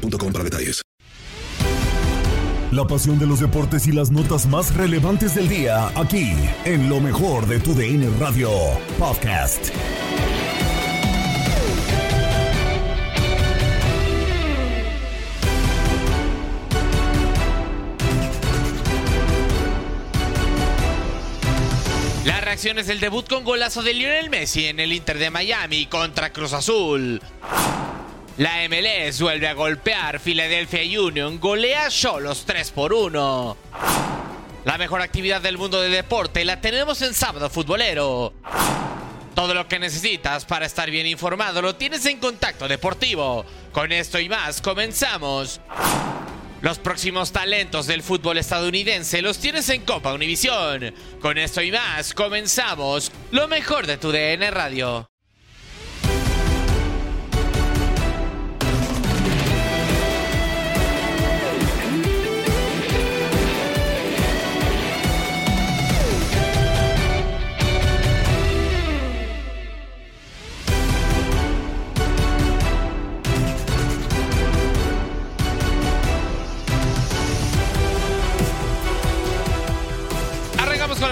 boostmobile.com para detalles. La pasión de los deportes y las notas más relevantes del día, aquí, en lo mejor de tu DN Radio Podcast. Las reacciones del debut con golazo de Lionel Messi en el Inter de Miami contra Cruz Azul. La MLS vuelve a golpear Philadelphia Union, golea Cholos 3 por 1. La mejor actividad del mundo del deporte la tenemos en sábado futbolero. Todo lo que necesitas para estar bien informado lo tienes en Contacto Deportivo. Con esto y más comenzamos. Los próximos talentos del fútbol estadounidense los tienes en Copa Univisión. Con esto y más comenzamos lo mejor de tu DN Radio.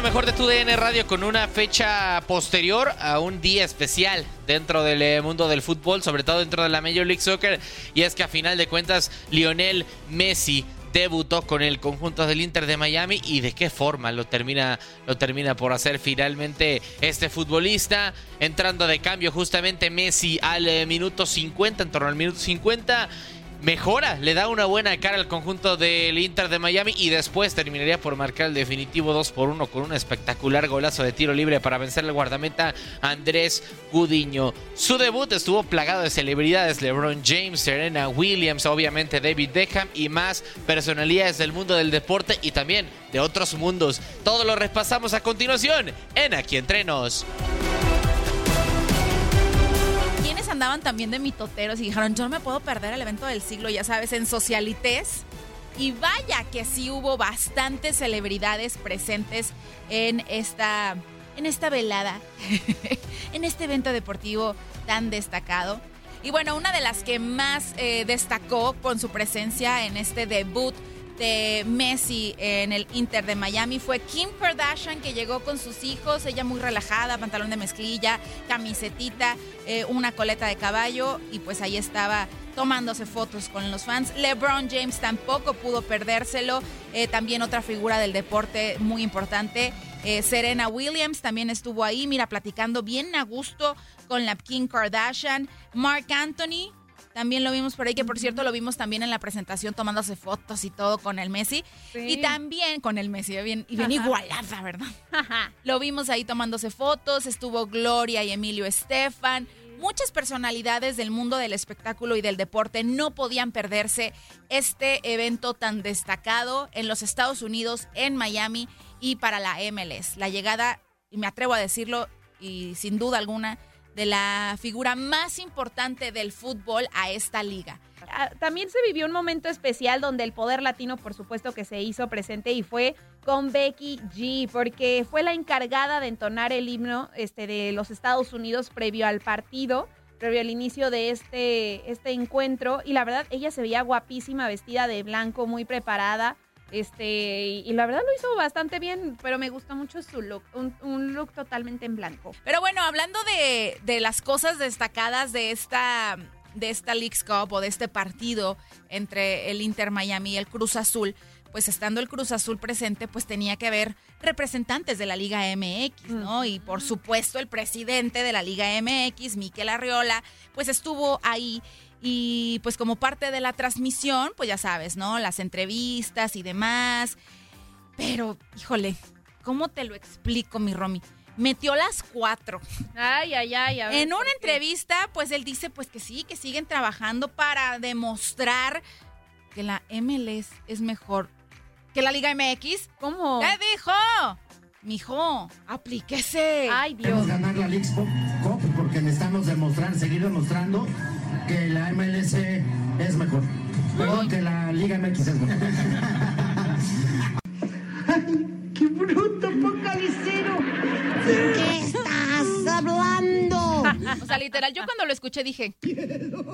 Mejor de tu DN Radio con una fecha posterior a un día especial dentro del eh, mundo del fútbol, sobre todo dentro de la Major League Soccer. Y es que a final de cuentas, Lionel Messi debutó con el conjunto del Inter de Miami y de qué forma lo termina, lo termina por hacer finalmente este futbolista. Entrando de cambio justamente Messi al eh, minuto 50, en torno al minuto 50 mejora, le da una buena cara al conjunto del Inter de Miami y después terminaría por marcar el definitivo 2 por 1 con un espectacular golazo de tiro libre para vencer al guardameta Andrés Gudiño. Su debut estuvo plagado de celebridades, LeBron James, Serena Williams, obviamente David Beckham y más personalidades del mundo del deporte y también de otros mundos. Todo lo repasamos a continuación en Aquí Entrenos. Andaban también de mitoteros y dijeron, yo no me puedo perder el evento del siglo, ya sabes, en Socialites. Y vaya que sí hubo bastantes celebridades presentes en esta, en esta velada, en este evento deportivo tan destacado. Y bueno, una de las que más eh, destacó con su presencia en este debut de Messi en el Inter de Miami fue Kim Kardashian que llegó con sus hijos, ella muy relajada, pantalón de mezclilla, camisetita, eh, una coleta de caballo y pues ahí estaba tomándose fotos con los fans. LeBron James tampoco pudo perdérselo, eh, también otra figura del deporte muy importante. Eh, Serena Williams también estuvo ahí, mira, platicando bien a gusto con la Kim Kardashian. Mark Anthony, también lo vimos por ahí, que por cierto lo vimos también en la presentación tomándose fotos y todo con el Messi. Sí. Y también con el Messi, bien, y bien igualada, ¿verdad? Lo vimos ahí tomándose fotos, estuvo Gloria y Emilio Estefan. muchas personalidades del mundo del espectáculo y del deporte no podían perderse este evento tan destacado en los Estados Unidos, en Miami y para la MLS. La llegada, y me atrevo a decirlo, y sin duda alguna, de la figura más importante del fútbol a esta liga. Ah, También se vivió un momento especial donde el poder latino, por supuesto, que se hizo presente y fue con Becky G, porque fue la encargada de entonar el himno este, de los Estados Unidos previo al partido, previo al inicio de este, este encuentro. Y la verdad, ella se veía guapísima, vestida de blanco, muy preparada. Este, y, y la verdad lo hizo bastante bien, pero me gustó mucho su look, un, un look totalmente en blanco. Pero bueno, hablando de, de las cosas destacadas de esta, de esta Leagues Cup o de este partido entre el Inter Miami y el Cruz Azul, pues estando el Cruz Azul presente, pues tenía que haber representantes de la Liga MX, ¿no? Y por supuesto el presidente de la Liga MX, Miquel Arriola, pues estuvo ahí y pues como parte de la transmisión, pues ya sabes, ¿no? Las entrevistas y demás. Pero, híjole, ¿cómo te lo explico, mi Romy? Metió las cuatro. Ay, ay, ay. a ver, En ¿por una entrevista, pues él dice pues que sí, que siguen trabajando para demostrar que la MLS es mejor que la Liga MX. ¿Cómo? ¿Qué dijo? Mijo, aplíquese. Ay, Dios. Queremos ganar la League Cup porque necesitamos demostrar, seguir demostrando que la MLS es mejor. Perdón, que la Liga MX es mejor. ¡Qué bruto, focalicero! ¿Qué estás hablando? O sea, literal, yo cuando lo escuché dije,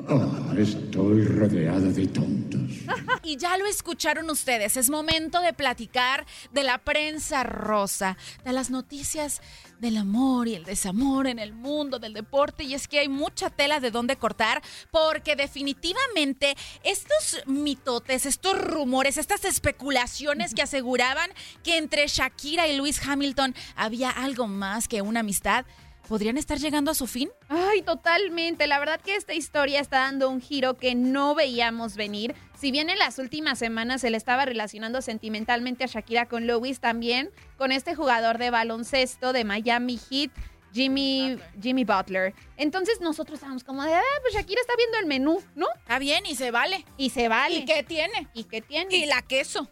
Oh, estoy rodeada de tontos. y ya lo escucharon ustedes, es momento de platicar de la prensa rosa, de las noticias del amor y el desamor en el mundo del deporte, y es que hay mucha tela de dónde cortar, porque definitivamente estos mitotes, estos rumores, estas especulaciones que aseguraban que entre Shakira y Luis Hamilton había algo más que una amistad, ¿podrían estar llegando a su fin? Ay, totalmente. La verdad que esta historia está dando un giro que no veíamos venir. Si bien en las últimas semanas se le estaba relacionando sentimentalmente a Shakira con Lewis, también con este jugador de baloncesto de Miami Heat. Jimmy, Jimmy Butler. Entonces nosotros estábamos como de, ah, pues Shakira está viendo el menú, ¿no? Está bien y se vale. Y se vale. ¿Y qué tiene? ¿Y qué tiene? Y la queso.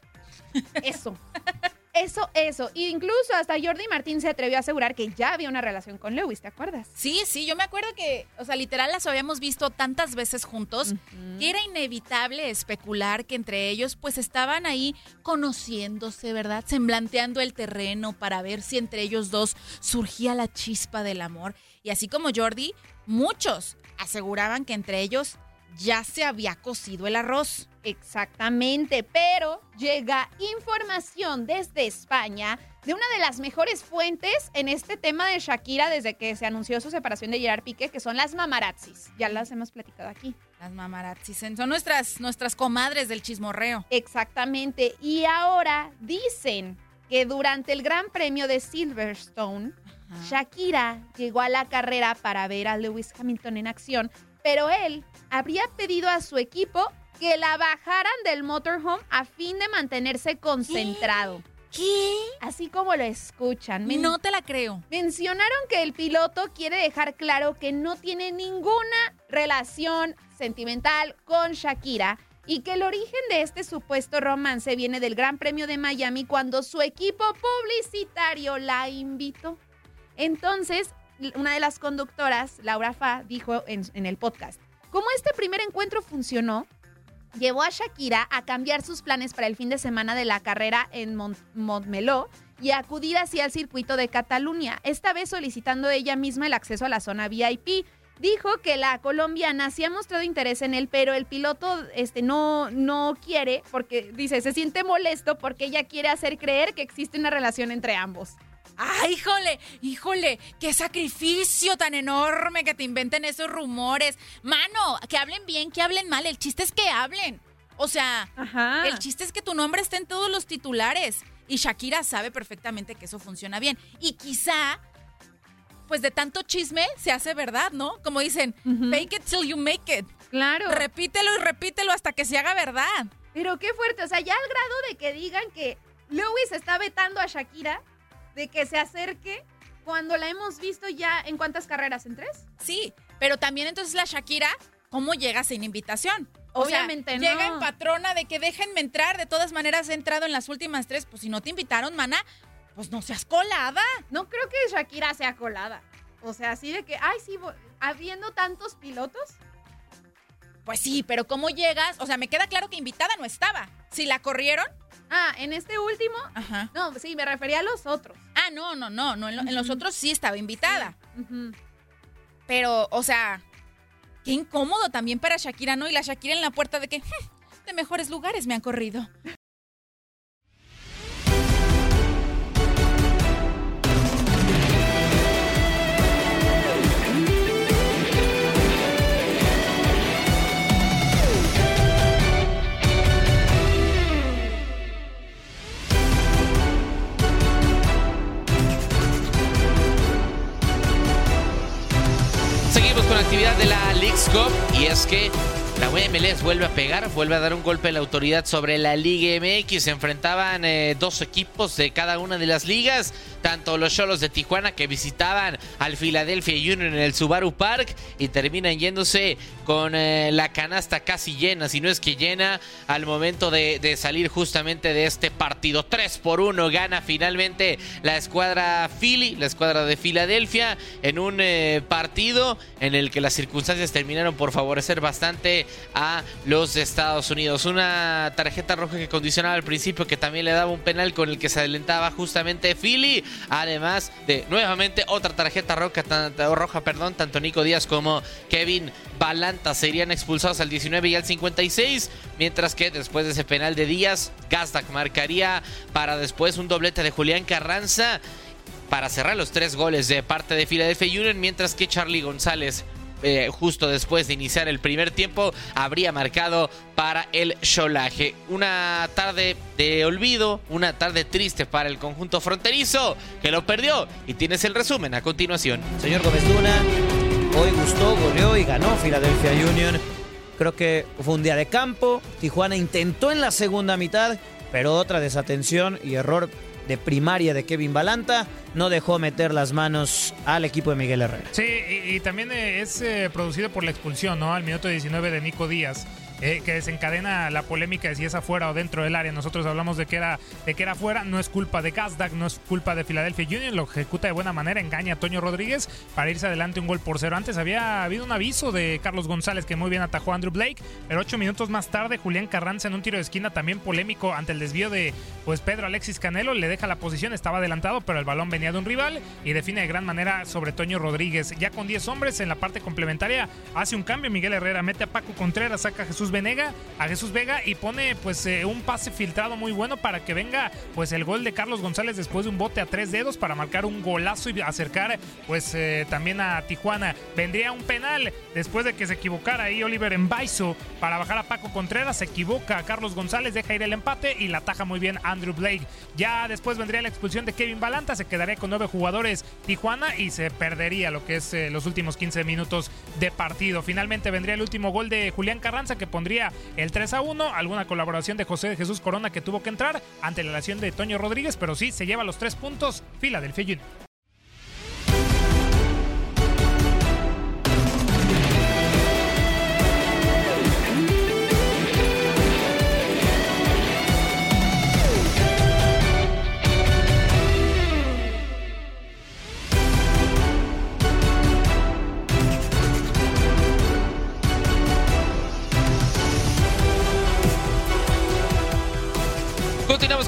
Eso. Eso, eso. E incluso hasta Jordi Martín se atrevió a asegurar que ya había una relación con Lewis, ¿te acuerdas? Sí, sí, yo me acuerdo que, o sea, literal las habíamos visto tantas veces juntos que era inevitable especular que entre ellos pues estaban ahí conociéndose, ¿verdad? Semblanteando el terreno para ver si entre ellos dos surgía la chispa del amor. Y así como Jordi, muchos aseguraban que entre ellos ya se había cocido el arroz. Exactamente, pero llega información desde España de una de las mejores fuentes en este tema de Shakira desde que se anunció su separación de Gerard Piqué, que son las mamarazzis. Ya las hemos platicado aquí. Las mamarazzis son nuestras, nuestras comadres del chismorreo. Exactamente, y ahora dicen que durante el Gran Premio de Silverstone, Shakira llegó a la carrera para ver a Lewis Hamilton en acción, pero él habría pedido a su equipo que la bajaran del motorhome a fin de mantenerse concentrado. ¿Qué? Así como lo escuchan. Men- No te la creo. Mencionaron que el piloto quiere dejar claro que no tiene ninguna relación sentimental con Shakira y que el origen de este supuesto romance viene del Gran Premio de Miami cuando su equipo publicitario la invitó. Entonces, una de las conductoras, Laura Fa, dijo en, en el podcast, como este primer encuentro funcionó, llevó a Shakira a cambiar sus planes para el fin de semana de la carrera en Mont Montmeló y acudir hacia el circuito de Cataluña, esta vez solicitando ella misma el acceso a la zona VIP. Dijo que la colombiana sí ha mostrado interés en él, pero el piloto este, no, no quiere, porque dice, se siente molesto porque ella quiere hacer creer que existe una relación entre ambos. ¡Ay, híjole! ¡Híjole! ¡Qué sacrificio tan enorme que te inventen esos rumores! Mano, que hablen bien, que hablen mal. El chiste es que hablen. O sea, Ajá. el chiste es que tu nombre esté en todos los titulares. Y Shakira sabe perfectamente que eso funciona bien. Y quizá, pues de tanto chisme se hace verdad, ¿no? Como dicen, fake it till you make it. Claro. Repítelo y repítelo hasta que se haga verdad. Pero qué fuerte, o sea, ya al grado de que digan que Lewis está vetando a Shakira de que se acerque cuando la hemos visto ya en cuántas carreras, en tres. Sí, Pero también entonces la Shakira, ¿cómo llega sin invitación? O sea, Obviamente no. Llega en patrona de que déjenme entrar. De todas maneras, he entrado en las últimas tres. Pues si no te invitaron, mana, pues no seas colada. No creo que Shakira sea colada. O sea, así de que, ay, sí, habiendo tantos pilotos. Pues sí, pero ¿cómo llegas? O sea, me queda claro que invitada no estaba. Si la corrieron. Ah, en este último. Ajá. No, sí, me refería a los otros. Ah, no, no, no. no en, lo- en los otros sí estaba invitada. Ujú. Pero, o sea, qué incómodo también para Shakira, ¿no? Y la Shakira en la puerta de que "Hmm, de mejores lugares me han corrido. Actividad de la Leagues Cup y es que la MLS vuelve a pegar, vuelve a dar un golpe a la autoridad sobre la Liga MX. Se enfrentaban eh, dos equipos de cada una de las ligas, tanto los Cholos de Tijuana que visitaban al Philadelphia Union en el Subaru Park y terminan yéndose con eh, la canasta casi llena, si no es que llena, al momento de, salir justamente de este partido. 3 por 1 gana finalmente la escuadra Philly, la escuadra de Filadelfia, en un eh, partido en el que las circunstancias terminaron por favorecer bastante a los Estados Unidos. Una tarjeta roja que condicionaba al principio, que también le daba un penal con el que se adelantaba justamente Philly, además de nuevamente otra tarjeta roja, roja perdón, tanto Nico Díaz como Kevin Balanta serían expulsados al 19 y al 56, mientras que después de ese penal de Díaz, Gazdak marcaría para después un doblete de Julián Carranza para cerrar los tres goles de parte de Philadelphia Union, mientras que Charlie González eh, justo después de iniciar el primer tiempo, habría marcado para el Cholaje. Una tarde de olvido, una tarde triste para el conjunto fronterizo que lo perdió. Y tienes el resumen a continuación. Señor Gómez Luna, hoy gustó, goleó y ganó Philadelphia Union. Creo que fue un día de campo. Tijuana intentó en la segunda mitad, pero otra desatención y error de primaria de Kevin Balanta no dejó meter las manos al equipo de Miguel Herrera. Sí, y, también eh, es eh, producido por la expulsión, ¿no? Al minuto 19 de Nico Díaz. Eh, que desencadena la polémica de si es afuera o dentro del área. Nosotros hablamos de que era de que era afuera, no es culpa de Gazdak, no es culpa de Philadelphia Union, lo ejecuta de buena manera, engaña a Toño Rodríguez para irse adelante un gol por cero. Antes había habido un aviso de Carlos González que muy bien atajó a Andrew Blake, pero ocho minutos más tarde Julián Carranza en un tiro de esquina también polémico ante el desvío de pues Pedro Alexis Canelo le deja la posición, estaba adelantado, pero el balón venía de un rival y define de gran manera sobre Toño Rodríguez. Ya con 10 hombres en la parte complementaria hace un cambio Miguel Herrera, mete a Paco Contreras, saca a Jesús Venega, a Jesús Vega y pone pues eh, un pase filtrado muy bueno para que venga pues el gol de Carlos González después de un bote a tres dedos para marcar un golazo y acercar pues eh, también a Tijuana. Vendría un penal después de que se equivocara ahí Oliver Embaizo para bajar a Paco Contreras, se equivoca a Carlos González, deja ir el empate y la ataja muy bien Andrew Blake. Ya después vendría la expulsión de Kevin Balanta, se quedaría con nueve jugadores Tijuana y se perdería lo que es eh, los últimos 15 minutos de partido. Finalmente vendría el último gol de Julián Carranza que el 3 a 1, alguna colaboración de José de Jesús Corona que tuvo que entrar ante la lesión de Toño Rodríguez, pero sí se lleva los tres puntos Philadelphia Union.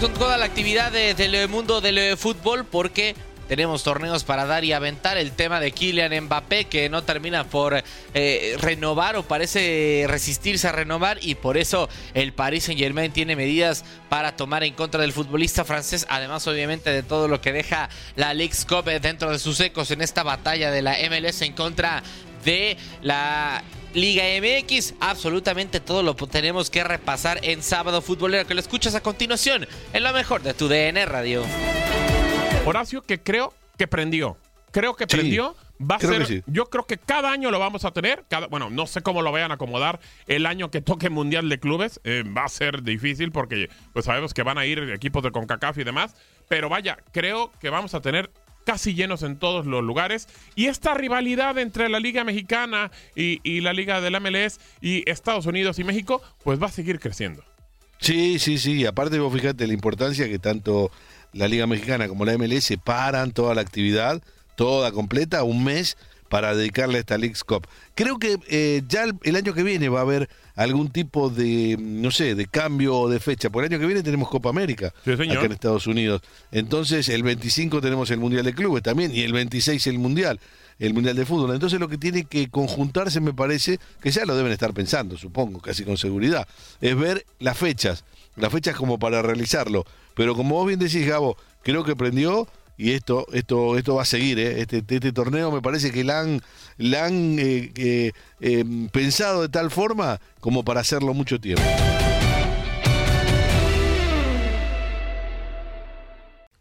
Con toda la actividad de- del mundo del eh, fútbol porque tenemos torneos para dar y aventar. El tema de Kylian Mbappé que no termina por eh, renovar o parece resistirse a renovar y por eso el Paris Saint Germain tiene medidas para tomar en contra del futbolista francés. Además obviamente de todo lo que deja la Leagues Cup eh, dentro de sus ecos en esta batalla de la MLS en contra de la Liga MX. Absolutamente todo lo tenemos que repasar en sábado futbolero que lo escuchas a continuación en lo mejor de tu DN Radio. Horacio, que creo que prendió. Creo que Sí, prendió. Va a ser, sí. yo creo que cada año lo vamos a tener. Cada, bueno, no sé cómo lo vayan a acomodar el año que toque Mundial de Clubes. eh, va a ser difícil porque pues sabemos que van a ir equipos de CONCACAF y demás. Pero vaya, creo que vamos a tener casi llenos en todos los lugares. Y esta rivalidad entre la Liga Mexicana y, la Liga del MLS y Estados Unidos y México, pues va a seguir creciendo. Sí, sí, sí. Aparte, vos fíjate la importancia que tanto la Liga Mexicana como la MLS paran toda la actividad, toda completa, un mes para dedicarle a esta League's Cup. Creo que eh, ya el, el año que viene va a haber algún tipo de, no sé, de cambio o de fecha. Por el año que viene tenemos Copa América Sí, acá en Estados Unidos. Entonces, el 25 tenemos el Mundial de Clubes también y el 26 el Mundial, el Mundial de Fútbol. Entonces, lo que tiene que conjuntarse, me parece, que ya lo deben estar pensando, supongo, casi con seguridad, es ver las fechas, las fechas como para realizarlo. Pero como vos bien decís, Gabo, creo que prendió y esto esto esto va a seguir ¿eh? este, este torneo me parece que la han, la han eh, eh, eh, pensado de tal forma como para hacerlo mucho tiempo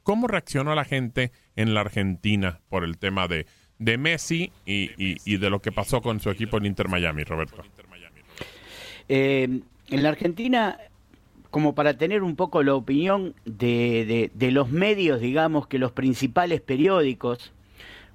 ¿Cómo reaccionó la gente en la Argentina por el tema de, de Messi y, y- y de lo que pasó con su equipo en Inter Miami, Roberto? Eh, en la Argentina, como para tener un poco la opinión de, de- de los medios, digamos que los principales periódicos,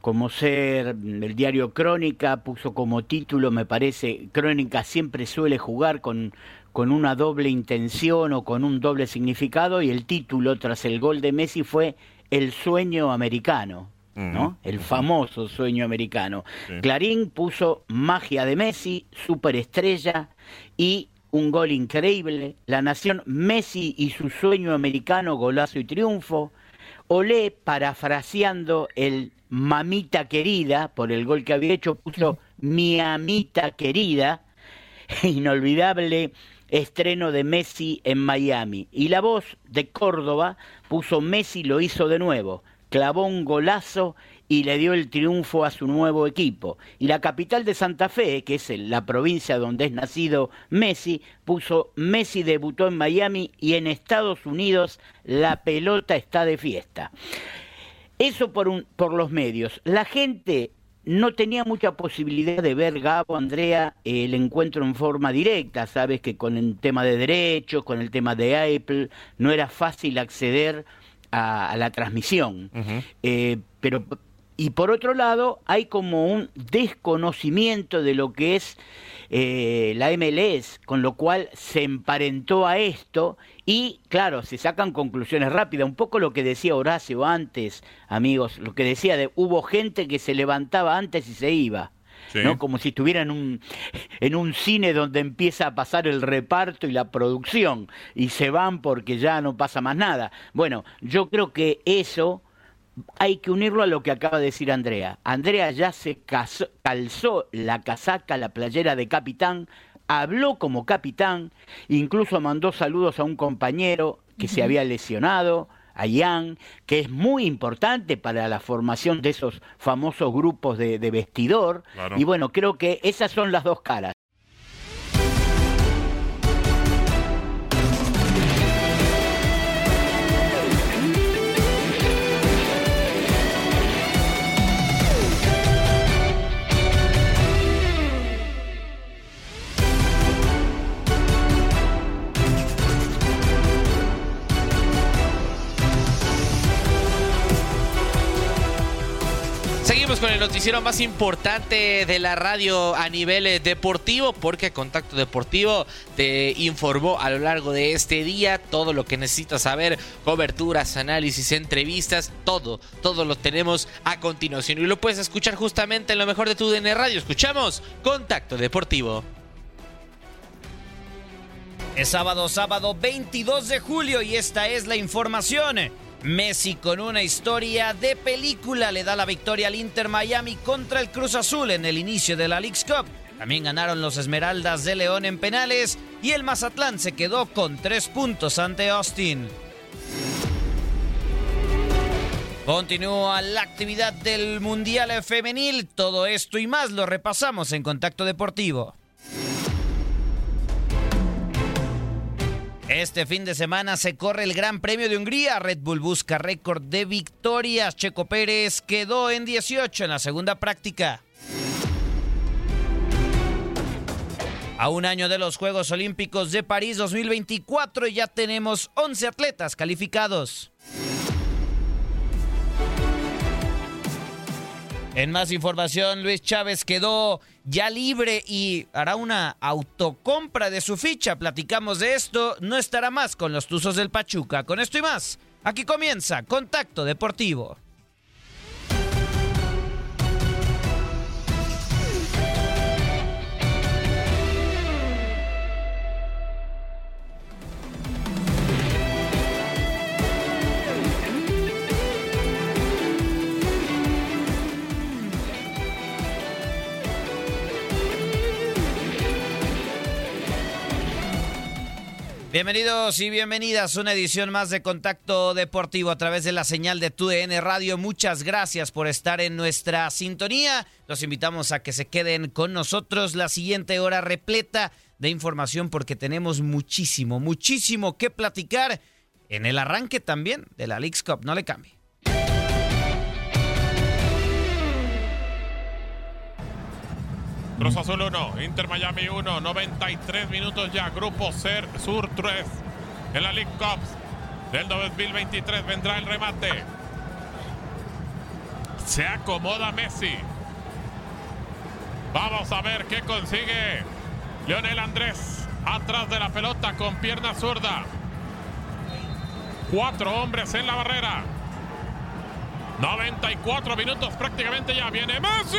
como ser el diario Crónica, puso como título, me parece, Crónica siempre suele jugar con, con una doble intención o con un doble significado, y el título tras el gol de Messi fue El sueño americano. ¿no? El famoso sueño americano. Sí. Clarín puso magia de Messi, superestrella y un gol increíble. La nación Messi y su sueño americano, golazo y triunfo. Olé, parafraseando el mamita querida por el gol que había hecho, puso mi amita querida. Inolvidable estreno de Messi en Miami. Y la voz de Córdoba puso Messi lo hizo de nuevo, clavó un golazo y le dio el triunfo a su nuevo equipo. Y la capital de Santa Fe, que es la provincia donde es nacido Messi, puso Messi debutó en Miami y en Estados Unidos la pelota está de fiesta. Eso por, un, por los medios. La gente no tenía mucha posibilidad de ver, Gabo, Andrea, el encuentro en forma directa. Sabes que con el tema de derechos, con el tema de Apple, no era fácil acceder a, a la transmisión. Eh, pero y por otro lado hay como un desconocimiento de lo que es eh, la MLS, con lo cual se emparentó a esto y claro, se sacan conclusiones rápidas, un poco lo que decía Horacio antes, amigos, lo que decía de hubo gente que se levantaba antes y se iba. Sí. ¿no? Como si estuviera en un, en un cine donde empieza a pasar el reparto y la producción y se van porque ya no pasa más nada. Bueno, yo creo que eso hay que unirlo a lo que acaba de decir Andrea. Andrea ya se casó- calzó la casaca, la playera de capitán, habló como capitán, incluso mandó saludos a un compañero que se había lesionado, a Ian, que es muy importante para la formación de esos famosos grupos de, de vestidor. Claro. Y bueno, creo que esas son las dos caras. Con el noticiero más importante de la radio a nivel eh, deportivo, porque Contacto Deportivo te informó a lo largo de este día todo lo que necesitas saber, coberturas, análisis, entrevistas, todo, todo lo tenemos a continuación y lo puedes escuchar justamente en lo mejor de tu DN Radio. Escuchamos Contacto Deportivo. Es sábado, sábado 22 de julio y esta es la información. Messi con una historia de película le da la victoria al Inter Miami contra el Cruz Azul en el inicio de la League's Cup. También ganaron los Esmeraldas de León en penales y el Mazatlán se quedó con tres puntos ante Austin. Continúa la actividad del Mundial Femenil. Todo esto y más lo repasamos en Contacto Deportivo. Este fin de semana se corre el Gran Premio de Hungría. Red Bull busca récord de victorias. Checo Pérez quedó en 18 en la segunda práctica. A un año de los Juegos Olímpicos de París 2024 ya tenemos 11 atletas calificados. En más información, Luis Chávez quedó ya libre y hará una autocompra de su ficha. Platicamos de esto. No estará más con los Tuzos del Pachuca. Con esto y más, aquí comienza Contacto Deportivo. Bienvenidos y bienvenidas a una edición más de Contacto Deportivo a través de la señal de TUDN Radio. Muchas gracias por estar en nuestra sintonía. Los invitamos a que se queden con nosotros la siguiente hora repleta de información porque tenemos muchísimo, muchísimo que platicar en el arranque también de la Leagues Cup. No le cambie. Cruz Azul 1, Inter Miami 1, 93 minutos ya, Grupo Ser Sur 3. En la League Cups del 2023 vendrá el remate. Se acomoda Messi. Vamos a ver qué consigue Leonel Andrés atrás de la pelota con pierna zurda. Cuatro hombres en la barrera. 94 minutos prácticamente ya viene Messi.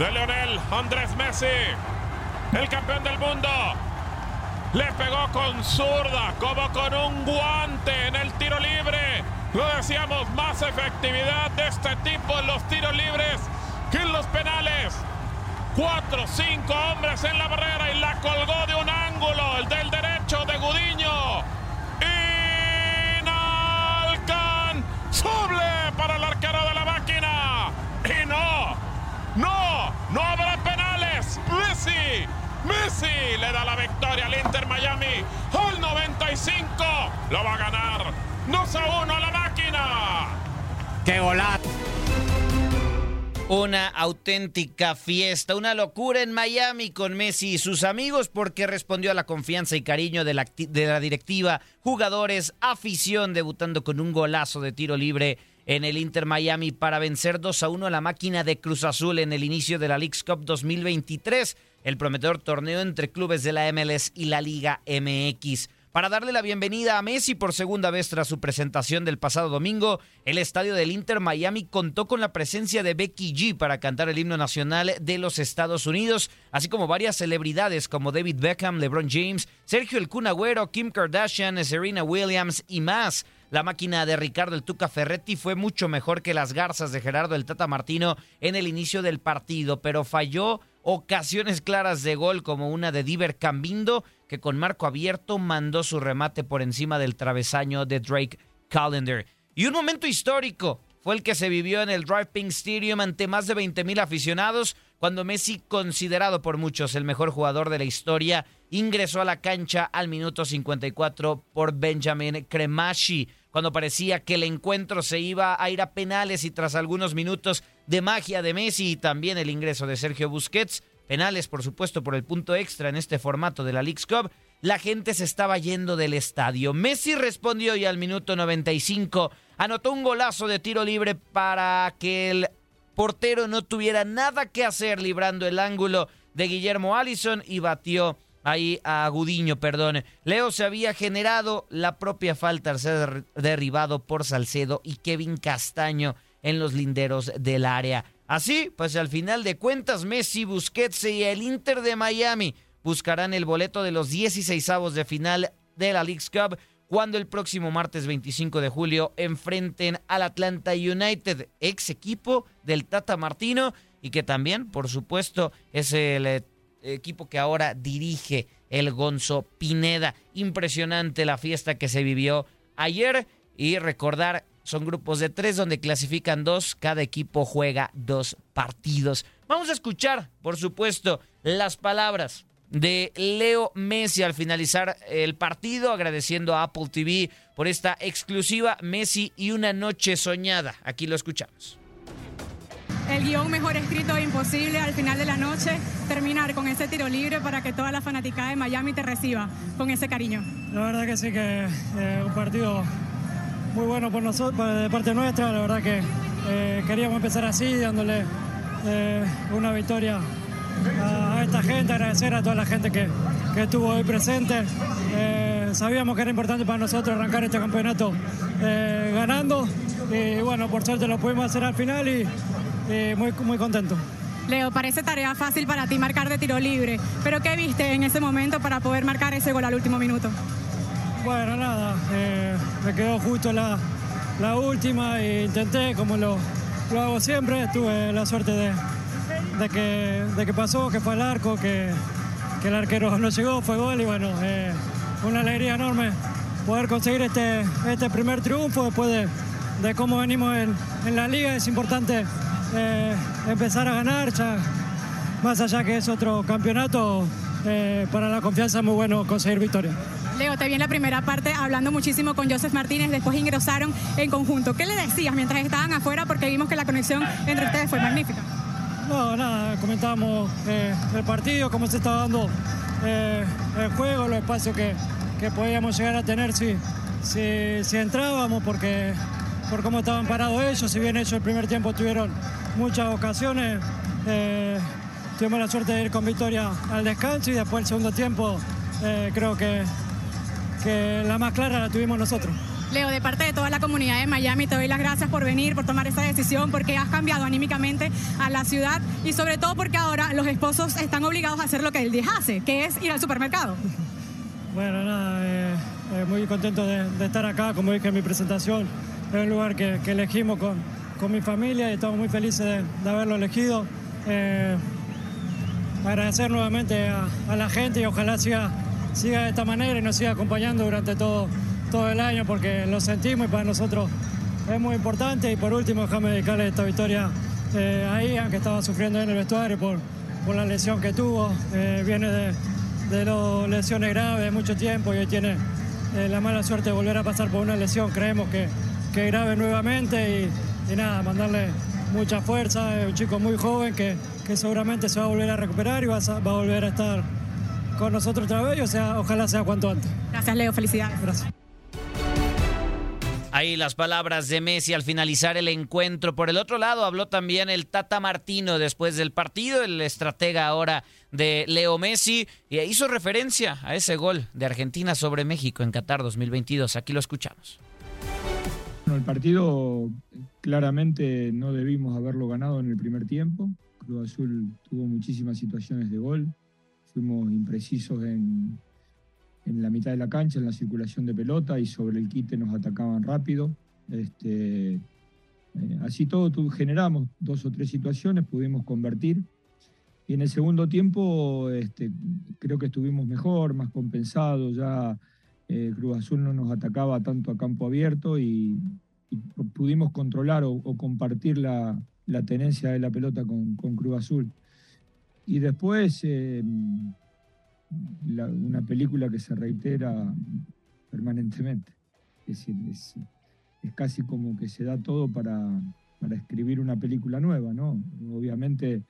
de Leonel Andrés Messi, el campeón del mundo. Le pegó con zurda, como con un guante en el tiro libre. Lo decíamos, más efectividad de este tipo en los tiros libres que en los penales. Cuatro, cinco hombres en la barrera y la colgó de un ángulo, el del derecho de Gudiño. Le da la victoria al Inter Miami. Al 95 lo va a ganar. 2 a 1 a la máquina. ¡Qué golazo! Una auténtica fiesta, una locura en Miami con Messi y sus amigos porque respondió a la confianza y cariño de la, acti- de la directiva, jugadores, afición, debutando con un golazo de tiro libre en el Inter Miami para vencer 2 a 1 a la máquina de Cruz Azul en el inicio de la Leagues Cup 2023, el prometedor torneo entre clubes de la MLS y la Liga MX. Para darle la bienvenida a Messi por segunda vez tras su presentación del pasado domingo, el estadio del Inter Miami contó con la presencia de Becky G para cantar el himno nacional de los Estados Unidos, así como varias celebridades como David Beckham, LeBron James, Sergio El Kun Agüero, Kim Kardashian, Serena Williams y más. La máquina de Ricardo el Tuca Ferretti fue mucho mejor que las garzas de Gerardo el Tata Martino en el inicio del partido, pero falló ocasiones claras de gol como una de Diver Cambindo, que con marco abierto mandó su remate por encima del travesaño de Drake Callender. Y un momento histórico fue el que se vivió en el Drive Pink Stadium ante más de 20 mil aficionados cuando Messi, considerado por muchos el mejor jugador de la historia, ingresó a la cancha al minuto 54 por Benjamin Cremashi, cuando parecía que el encuentro se iba a ir a penales y tras algunos minutos de magia de Messi y también el ingreso de Sergio Busquets, penales por supuesto por el punto extra en este formato de la Leagues Cup, la gente se estaba yendo del estadio. Messi respondió y al minuto 95 anotó un golazo de tiro libre para que el portero no tuviera nada que hacer librando el ángulo de Guillermo Allison y batió ahí a Gudiño, perdón. Leo se había generado la propia falta al ser derribado por Salcedo y Kevin Castaño en los linderos del área. Así, pues al final de cuentas, Messi, Busquets y el Inter de Miami buscarán el boleto de los 16 avos de final de la Leagues Cup cuando el próximo martes 25 de julio enfrenten al Atlanta United, ex equipo del Tata Martino y que también, por supuesto, es el eh, equipo que ahora dirige el Gonzo Pineda. Impresionante la fiesta que se vivió ayer y recordar, son grupos de tres donde clasifican dos, cada equipo juega dos partidos. Vamos a escuchar, por supuesto, las palabras de Leo Messi al finalizar el partido, agradeciendo a Apple TV por esta exclusiva Messi y una noche soñada. Aquí lo escuchamos. El guion mejor escrito e imposible al final de la noche, terminar con ese tiro libre para que toda la fanaticada de Miami te reciba con ese cariño. La verdad que sí, que eh, un partido muy bueno por nosotros, de parte nuestra. La verdad que eh, queríamos empezar así, dándole eh, una victoria a, esta gente, agradecer a toda la gente que, que estuvo hoy presente. Eh, sabíamos que era importante para nosotros arrancar este campeonato ganando y bueno, por suerte lo pudimos hacer al final y, y muy, muy contento. Leo, parece tarea fácil para ti marcar de tiro libre, pero ¿qué viste en ese momento para poder marcar ese gol al último minuto? Bueno, nada, eh, me quedó justo la, la última e intenté, como lo, lo hago siempre, tuve la suerte de, de que, de que pasó, que fue al arco, que, que el arquero no llegó, fue gol y bueno, eh, una alegría enorme poder conseguir este, este primer triunfo después de, de cómo venimos en, en, la liga. Es importante eh, empezar a ganar, ya, más allá que es otro campeonato, eh, para la confianza es muy bueno conseguir victoria. Leo, te vi en la primera parte hablando muchísimo con Joseph Martínez, después ingresaron en conjunto. ¿Qué le decías mientras estaban afuera? Porque vimos que la conexión entre ustedes fue magnífica. No, nada, comentábamos eh, el partido, cómo se estaba dando eh, el juego, los espacios que, que, podíamos llegar a tener si, si, si, entrábamos, porque por cómo estaban parados ellos, si bien ellos el primer tiempo tuvieron muchas ocasiones, eh, tuvimos la suerte de ir con victoria al descanso y después el segundo tiempo eh, creo que, que la más clara la tuvimos nosotros. Leo, de parte de toda la comunidad de Miami, te doy las gracias por venir, por tomar esta decisión, porque has cambiado anímicamente a la ciudad y sobre todo porque ahora los esposos están obligados a hacer lo que él hace, que es ir al supermercado. Bueno, nada, eh, eh, muy contento de, de, estar acá, como dije en mi presentación, es un lugar que, que elegimos con, con, mi familia y estamos muy felices de, de haberlo elegido. Eh, agradecer nuevamente a, la gente y ojalá siga, siga de esta manera y nos siga acompañando durante todo todo el año porque lo sentimos y para nosotros es muy importante. Y por último, déjame dedicarle esta victoria eh, a Ian, que estaba sufriendo en el vestuario por, por la lesión que tuvo. Eh, viene de, de dos lesiones graves de mucho tiempo y hoy tiene eh, la mala suerte de volver a pasar por una lesión. Creemos que, que grave nuevamente y, y nada, mandarle mucha fuerza. Es un chico muy joven que, que seguramente se va a volver a recuperar y va a, va a volver a estar con nosotros otra vez. O sea, ojalá sea cuanto antes. Gracias, Leo. Felicidades. Gracias. Ahí las palabras de Messi al finalizar el encuentro. Por el otro lado habló también el Tata Martino después del partido, el estratega ahora de Leo Messi, y hizo referencia a ese gol de Argentina sobre México en Qatar 2022. Aquí lo escuchamos. El partido claramente no debimos haberlo ganado en el primer tiempo. Cruz Azul tuvo muchísimas situaciones de gol. Fuimos imprecisos en, en la mitad de la cancha, en la circulación de pelota y sobre el quite nos atacaban rápido. Este, eh, así todo generamos dos o tres situaciones, pudimos convertir. Y en el segundo tiempo este, creo que estuvimos mejor, más compensados, ya eh, Cruz Azul no nos atacaba tanto a campo abierto y, y pudimos controlar o, compartir la, tenencia de la pelota con, Cruz Azul. Y después... Eh, una película que se reitera permanentemente. Es es, casi como que se da todo para, para escribir una película nueva, ¿no? Obviamente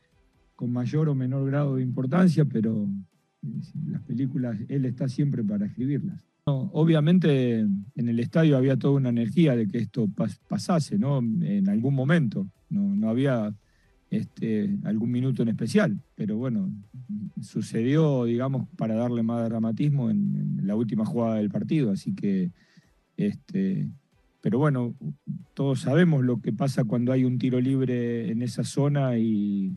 con mayor o menor grado de importancia, pero las películas, él está siempre para escribirlas. Obviamente en el estadio había toda una energía de que esto pas, pasase, ¿no? En algún momento. No, no había este, algún minuto en especial, pero bueno, sucedió, digamos, para darle más dramatismo en, en, la última jugada del partido, así que, este, pero bueno, todos sabemos lo que pasa cuando hay un tiro libre en esa zona y,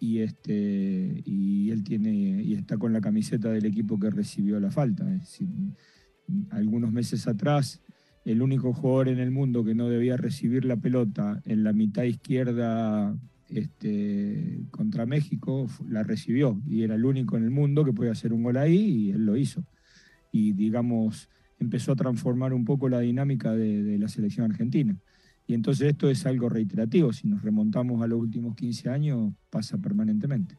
y, este, y él tiene, y está con la camiseta del equipo que recibió la falta. Algunos meses atrás, el único jugador en el mundo que no debía recibir la pelota en la mitad izquierda este, contra México la recibió y era el único en el mundo que podía hacer un gol ahí y él lo hizo. Y digamos, empezó a transformar un poco la dinámica de la selección argentina. Y entonces esto es algo reiterativo, si nos remontamos a los últimos 15 años, pasa permanentemente.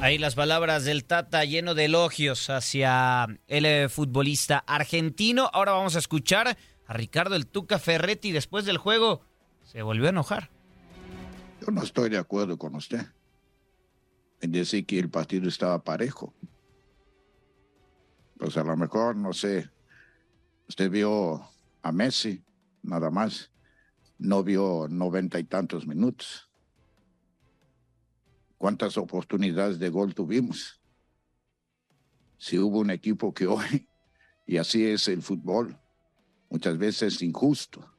Ahí las palabras del Tata lleno de elogios hacia el eh, futbolista argentino. Ahora vamos a escuchar a Ricardo el Tuca Ferretti después del juego. Se volvió a enojar. Yo no estoy de acuerdo con usted en decir que el partido estaba parejo. Pues a lo mejor, no sé, usted vio a Messi, nada más, no vio noventa y tantos minutos. ¿Cuántas oportunidades de gol tuvimos? Si hubo un equipo que hoy, y así es el fútbol, muchas veces es injusto.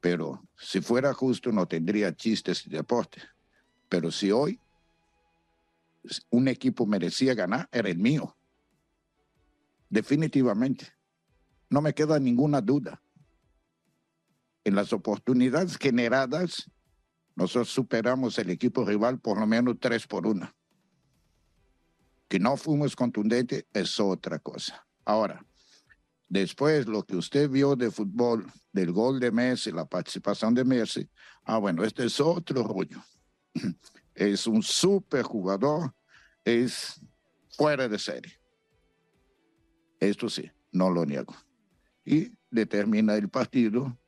Pero si fuera justo no tendría chistes y deporte. Pero si hoy un equipo merecía ganar, era el mío. Definitivamente. No me queda ninguna duda. En las oportunidades generadas, nosotros superamos el equipo rival por lo menos tres por una. Que no fuimos contundentes es otra cosa. Ahora, después lo que usted vio de fútbol, del gol de Messi, la participación de Messi, ah, bueno, este es otro rollo. Es un super jugador, es fuera de serie. Esto sí, no lo niego. Y determina el partido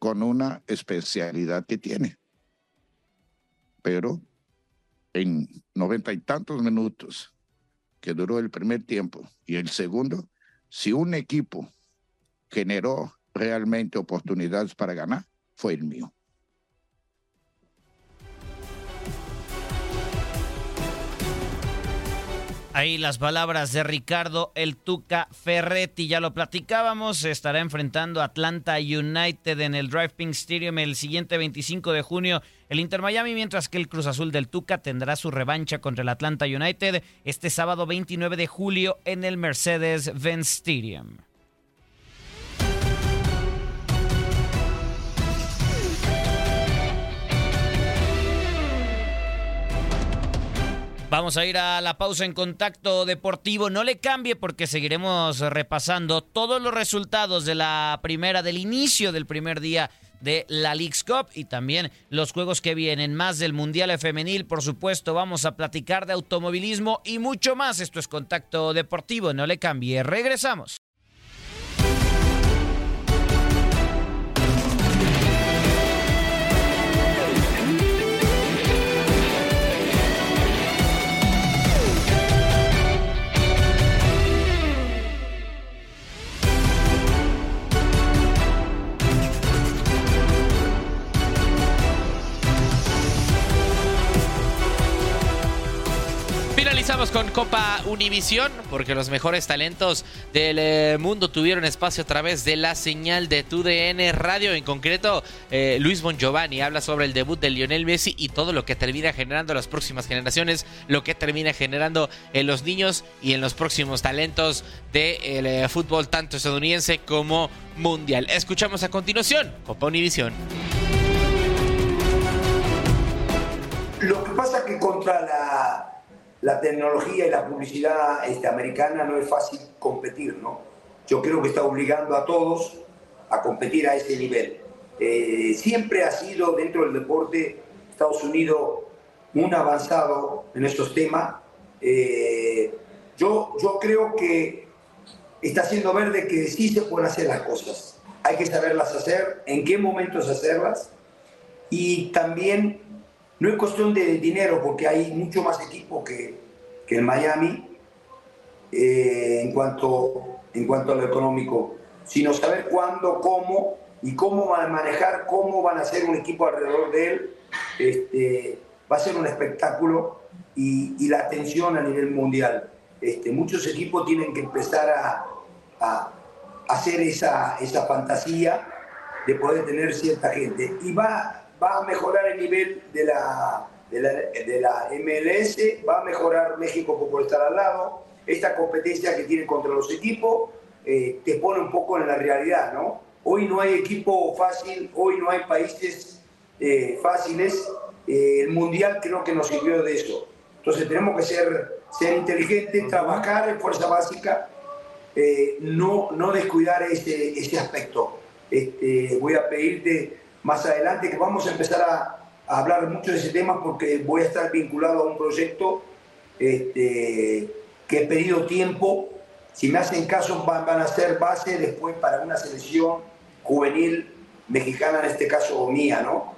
con una especialidad que tiene. Pero en noventa y tantos minutos que duró el primer tiempo y el segundo, si un equipo generó realmente oportunidades para ganar, fue el mío. Ahí las palabras de Ricardo El Tuca Ferretti, ya lo platicábamos, estará enfrentando a Atlanta United en el Drive Pink Stadium el siguiente 25 de junio, el Inter Miami, mientras que el Cruz Azul del Tuca tendrá su revancha contra el Atlanta United este sábado 29 de julio en el Mercedes-Benz Stadium. Vamos a ir a la pausa en contacto deportivo. No le cambie porque seguiremos repasando todos los resultados de la primera, del inicio del primer día de la League's Cup y también los juegos que vienen, más del Mundial Femenil, por supuesto, vamos a platicar de automovilismo y mucho más. Esto es Contacto Deportivo, no le cambie, regresamos. Univisión porque los mejores talentos del eh, mundo tuvieron espacio a través de la señal de TUDN Radio. En concreto, eh, Luis Bon Giovanni habla sobre el debut de Lionel Messi y todo lo que termina generando las próximas generaciones, lo que termina generando en los niños y en los próximos talentos del eh, fútbol tanto estadounidense como mundial. Escuchamos a continuación Copa Univisión. Lo que pasa que contra la la tecnología y la publicidad este, americana no es fácil competir, ¿no? Yo creo que está obligando a todos a competir a ese nivel. Eh, siempre ha sido dentro del deporte Estados Unidos un avanzado en estos temas. Eh, yo, yo creo que está haciendo ver de que sí se pueden hacer las cosas. Hay que saberlas hacer, en qué momentos hacerlas y también no es cuestión de dinero, porque hay mucho más equipo que, que en Miami eh, en, cuanto, en cuanto a lo económico, sino saber cuándo, cómo y cómo van a manejar, cómo van a hacer un equipo alrededor de él. Este, va a ser un espectáculo y, y la atención a nivel mundial. Este, muchos equipos tienen que empezar a, a hacer esa, esa fantasía de poder tener cierta gente. Y va, va a mejorar el nivel de la, de la, de la MLS, va a mejorar México por estar al lado. Esta competencia que tiene contra los equipos eh, te pone un poco en la realidad, ¿no? Hoy no hay equipo fácil, hoy no hay países eh, fáciles. Eh, el Mundial creo que nos sirvió de eso. Entonces tenemos que ser, ser inteligentes, trabajar en fuerza básica eh, no, no descuidar ese, ese aspecto. Este, voy a pedirte más adelante que vamos a empezar a, a hablar mucho de ese tema porque voy a estar vinculado a un proyecto este, que he pedido tiempo. Si me hacen caso, van, van a ser base después para una selección juvenil mexicana, en este caso mía, ¿no?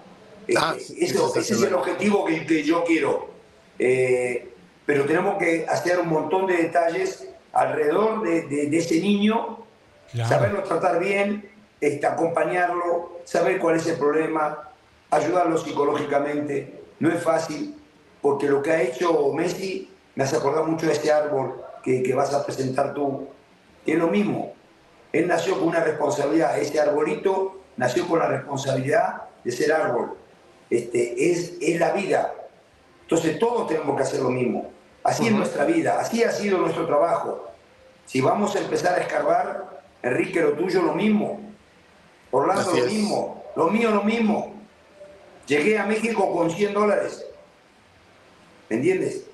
Este, eso- ese es el objetivo que, que yo quiero. Eh, pero tenemos que hacer un montón de detalles alrededor de, de- de ese niño, saberlo tratar bien, este, acompañarlo, saber cuál es el problema, ayudarlo psicológicamente. No es fácil, porque lo que ha hecho Messi me hace acordar mucho de este árbol que, que vas a presentar tú, que es lo mismo. Él nació con una responsabilidad, ese arbolito nació con la responsabilidad de ser árbol. Este, es, es la vida. Entonces todos tenemos que hacer lo mismo. Así es nuestra vida, así ha sido nuestro trabajo. Si vamos a empezar a escarbar, Enrique, lo tuyo lo mismo. Orlando Así lo es. mismo, lo mío lo mismo. Llegué a México con 100 dólares. ¿Me entiendes?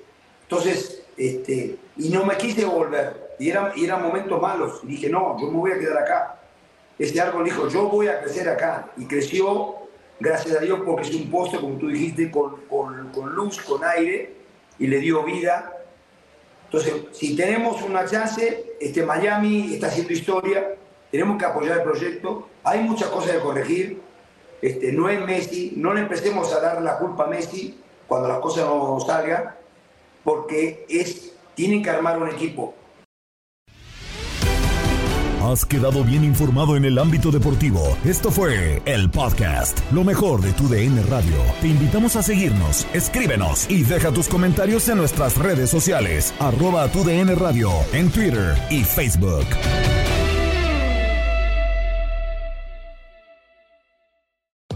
Entonces, este, y no me quise volver. Y, era, y eran momentos malos. Y dije, no, yo me voy a quedar acá. Este árbol dijo, yo voy a crecer acá. Y creció, gracias a Dios, porque es un poste, como tú dijiste, con, con- con luz, con aire, y le dio vida. Entonces, si tenemos una chance, este Miami está haciendo historia, tenemos que apoyar el proyecto. Hay muchas cosas que corregir. Este, no es Messi, no le empecemos a dar la culpa a Messi cuando las cosas no salgan, porque es, tienen que armar un equipo. Has quedado bien informado en el ámbito deportivo. Esto fue el podcast, lo mejor de tu DN Radio. Te invitamos a seguirnos, escríbenos y deja tus comentarios en nuestras redes sociales, arroba tu DN Radio, en Twitter y Facebook.